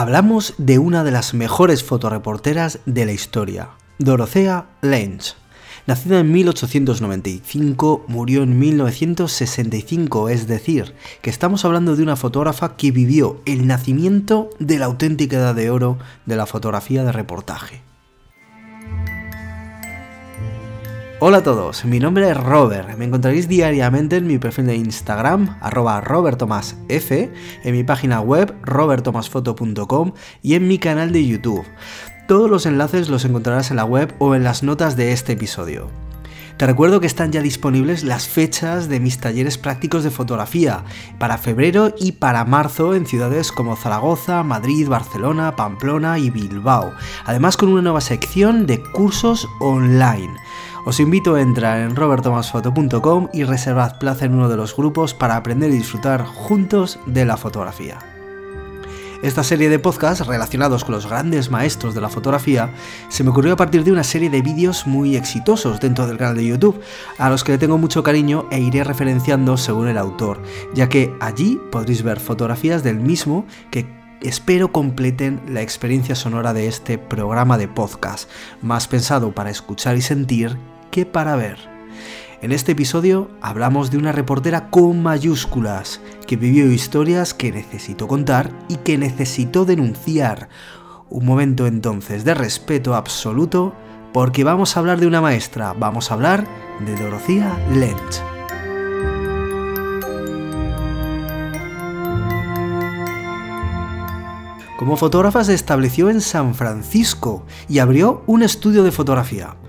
Hablamos de una de las mejores fotoreporteras de la historia, Dorothea Lange. Nacida en 1895, murió en 1965, es decir, que estamos hablando de una fotógrafa que vivió el nacimiento de la auténtica edad de oro de la fotografía de reportaje. Hola a todos, mi nombre es Robert. Me encontraréis diariamente en mi perfil de Instagram, arroba robertomasf, en mi página web robertomasfoto.com y en mi canal de YouTube. Todos los enlaces los encontrarás en la web o en las notas de este episodio. Te recuerdo que están ya disponibles las fechas de mis talleres prácticos de fotografía para febrero y para marzo en ciudades como Zaragoza, Madrid, Barcelona, Pamplona y Bilbao, además con una nueva sección de cursos online. Os invito a entrar en robertomasfoto.com y reservad plaza en uno de los grupos para aprender y disfrutar juntos de la fotografía. Esta serie de podcasts relacionados con los grandes maestros de la fotografía se me ocurrió a partir de una serie de vídeos muy exitosos dentro del canal de YouTube, a los que le tengo mucho cariño e iré referenciando según el autor, ya que allí podréis ver fotografías del mismo que espero completen la experiencia sonora de este programa de podcast, más pensado para escuchar y sentir que para ver. En este episodio hablamos de una reportera con mayúsculas que vivió historias que necesitó contar y que necesitó denunciar. Un momento entonces de respeto absoluto porque vamos a hablar de una maestra, vamos a hablar de Dorothea Lynch. Como fotógrafa se estableció en San Francisco y abrió un estudio de fotografía.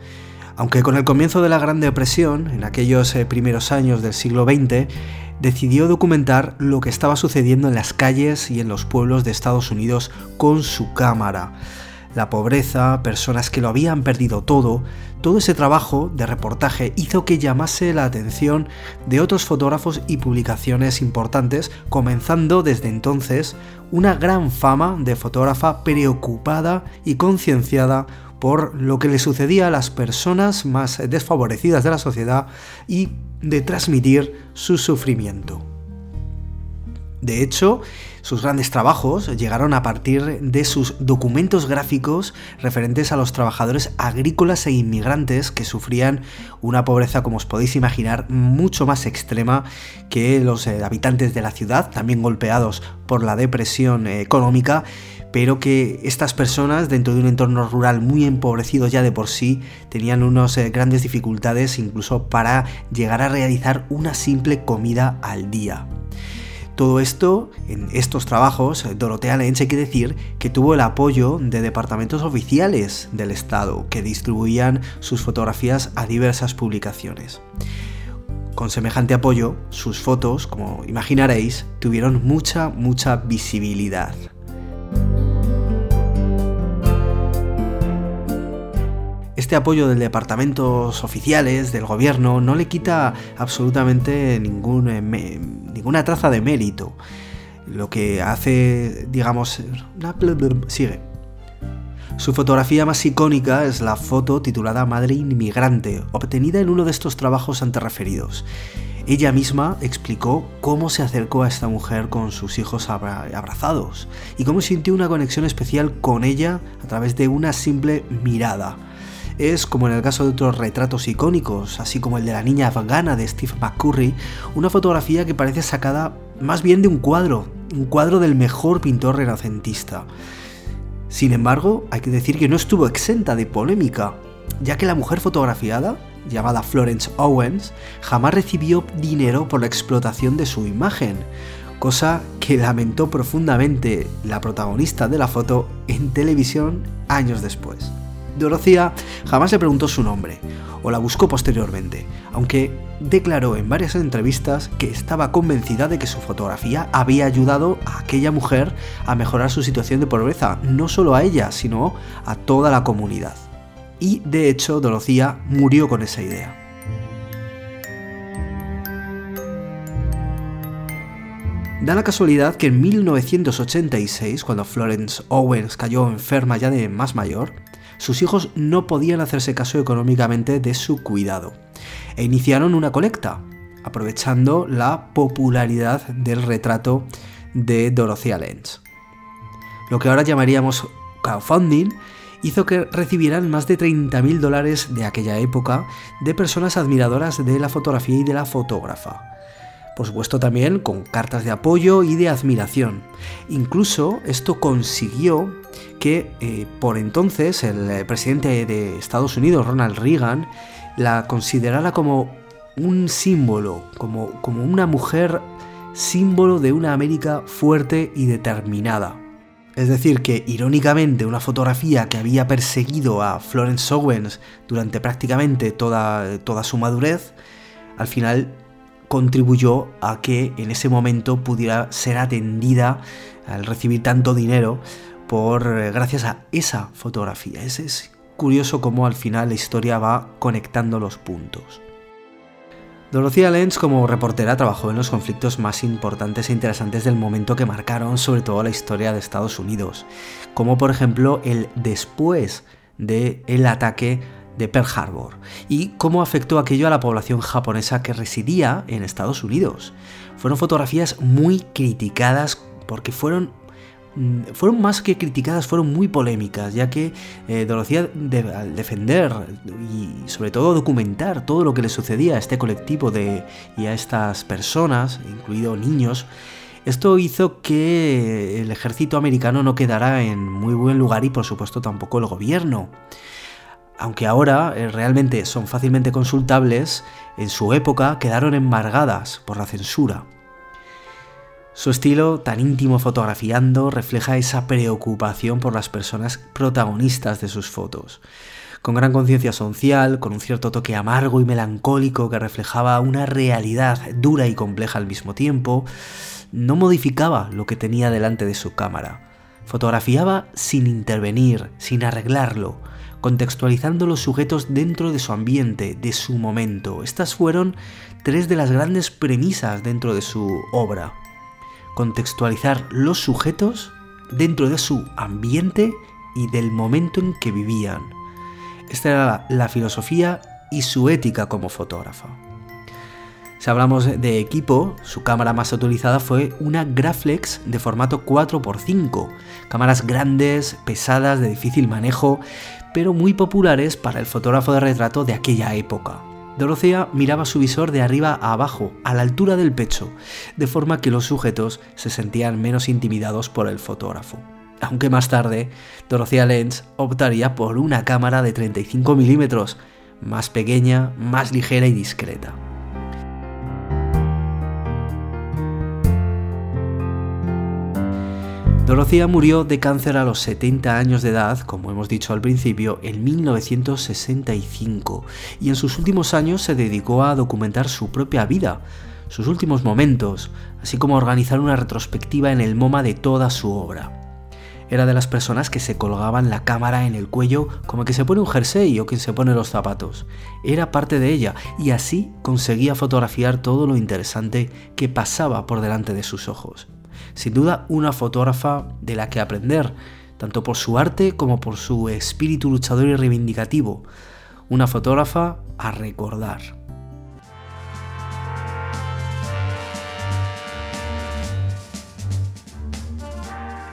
Aunque con el comienzo de la Gran Depresión, en aquellos eh, primeros años del siglo XX, decidió documentar lo que estaba sucediendo en las calles y en los pueblos de Estados Unidos con su cámara. La pobreza, personas que lo habían perdido todo, todo ese trabajo de reportaje hizo que llamase la atención de otros fotógrafos y publicaciones importantes, comenzando desde entonces una gran fama de fotógrafa preocupada y concienciada por lo que le sucedía a las personas más desfavorecidas de la sociedad y de transmitir su sufrimiento. De hecho, sus grandes trabajos llegaron a partir de sus documentos gráficos referentes a los trabajadores agrícolas e inmigrantes que sufrían una pobreza, como os podéis imaginar, mucho más extrema que los eh, habitantes de la ciudad, también golpeados por la depresión eh, económica, pero que estas personas dentro de un entorno rural muy empobrecido ya de por sí tenían unas eh, grandes dificultades incluso para llegar a realizar una simple comida al día. Todo esto, en estos trabajos, Dorotea Lenz hay que decir que tuvo el apoyo de departamentos oficiales del Estado que distribuían sus fotografías a diversas publicaciones. Con semejante apoyo, sus fotos, como imaginaréis, tuvieron mucha, mucha visibilidad. Este apoyo de departamentos oficiales, del gobierno, no le quita absolutamente ningún, eh, ninguna traza de mérito. Lo que hace, digamos... Sigue. Su fotografía más icónica es la foto titulada Madre Inmigrante, obtenida en uno de estos trabajos anterreferidos. Ella misma explicó cómo se acercó a esta mujer con sus hijos abrazados y cómo sintió una conexión especial con ella a través de una simple mirada es, como en el caso de otros retratos icónicos, así como el de la niña afgana de Steve McCurry, una fotografía que parece sacada más bien de un cuadro, un cuadro del mejor pintor renacentista. Sin embargo, hay que decir que no estuvo exenta de polémica, ya que la mujer fotografiada, llamada Florence Owens, jamás recibió dinero por la explotación de su imagen, cosa que lamentó profundamente la protagonista de la foto en televisión años después. Dorothea jamás le preguntó su nombre, o la buscó posteriormente, aunque declaró en varias entrevistas que estaba convencida de que su fotografía había ayudado a aquella mujer a mejorar su situación de pobreza, no solo a ella, sino a toda la comunidad. Y de hecho, Dorothea murió con esa idea. Da la casualidad que en 1986, cuando Florence Owens cayó enferma ya de más mayor, sus hijos no podían hacerse caso económicamente de su cuidado e iniciaron una colecta, aprovechando la popularidad del retrato de Dorothea Lenz. lo que ahora llamaríamos crowdfunding, hizo que recibieran más de 30.000 dólares de aquella época de personas admiradoras de la fotografía y de la fotógrafa. Por supuesto también con cartas de apoyo y de admiración. Incluso esto consiguió que eh, por entonces el eh, presidente de Estados Unidos, Ronald Reagan, la considerara como un símbolo, como, como una mujer símbolo de una América fuerte y determinada. Es decir, que irónicamente una fotografía que había perseguido a Florence Owens durante prácticamente toda, toda su madurez, al final contribuyó a que en ese momento pudiera ser atendida al recibir tanto dinero por eh, gracias a esa fotografía. Es, curioso cómo al final la historia va conectando los puntos. Dorothea Lenz como reportera trabajó en los conflictos más importantes e interesantes del momento que marcaron sobre todo la historia de Estados Unidos, como por ejemplo el después del el ataque de Pearl Harbor y cómo afectó aquello a la población japonesa que residía en Estados Unidos. Fueron fotografías muy criticadas porque fueron mm, fueron más que criticadas, fueron muy polémicas, ya que eh, Dorothy al defender y sobre todo documentar todo lo que le sucedía a este colectivo de, y a estas personas, incluidos niños, esto hizo que el ejército americano no quedara en muy buen lugar y por supuesto tampoco el gobierno aunque ahora eh, realmente son fácilmente consultables, en su época quedaron embargadas por la censura. Su estilo, tan íntimo fotografiando, refleja esa preocupación por las personas protagonistas de sus fotos. Con gran conciencia social, con un cierto toque amargo y melancólico que reflejaba una realidad dura y compleja al mismo tiempo, no modificaba lo que tenía delante de su cámara. Fotografiaba sin intervenir, sin arreglarlo, contextualizando los sujetos dentro de su ambiente, de su momento. Estas fueron tres de las grandes premisas dentro de su obra. Contextualizar los sujetos dentro de su ambiente y del momento en que vivían. Esta era la filosofía y su ética como fotógrafa. Si hablamos de equipo, su cámara más utilizada fue una Graflex de formato 4x5, cámaras grandes, pesadas, de difícil manejo, pero muy populares para el fotógrafo de retrato de aquella época. Dorothea miraba su visor de arriba a abajo, a la altura del pecho, de forma que los sujetos se sentían menos intimidados por el fotógrafo. Aunque más tarde, Dorothea Lenz optaría por una cámara de 35 milímetros, más pequeña, más ligera y discreta. Dorothea murió de cáncer a los 70 años de edad, como hemos dicho al principio, en 1965, y en sus últimos años se dedicó a documentar su propia vida, sus últimos momentos, así como a organizar una retrospectiva en el MoMA de toda su obra. Era de las personas que se colgaban la cámara en el cuello como que se pone un jersey o quien se pone los zapatos. Era parte de ella y así conseguía fotografiar todo lo interesante que pasaba por delante de sus ojos. Sin duda una fotógrafa de la que aprender, tanto por su arte como por su espíritu luchador y reivindicativo. Una fotógrafa a recordar.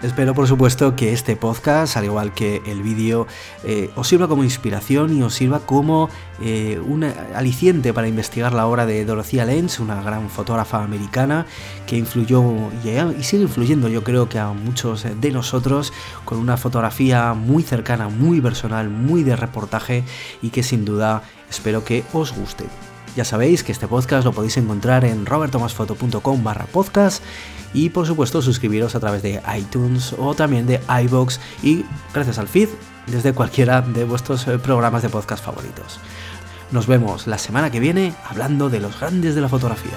Espero por supuesto que este podcast, al igual que el vídeo, eh, os sirva como inspiración y os sirva como eh, un aliciente para investigar la obra de Dorothea Lenz, una gran fotógrafa americana que influyó y, sigue influyendo yo creo que a muchos de nosotros con una fotografía muy cercana, muy personal, muy de reportaje y que sin duda espero que os guste. Ya sabéis que este podcast lo podéis encontrar en robertomasfoto.com barra podcast y por supuesto suscribiros a través de iTunes o también de iBox y gracias al feed desde cualquiera de vuestros eh, programas de podcast favoritos. Nos vemos la semana que viene hablando de los grandes de la fotografía.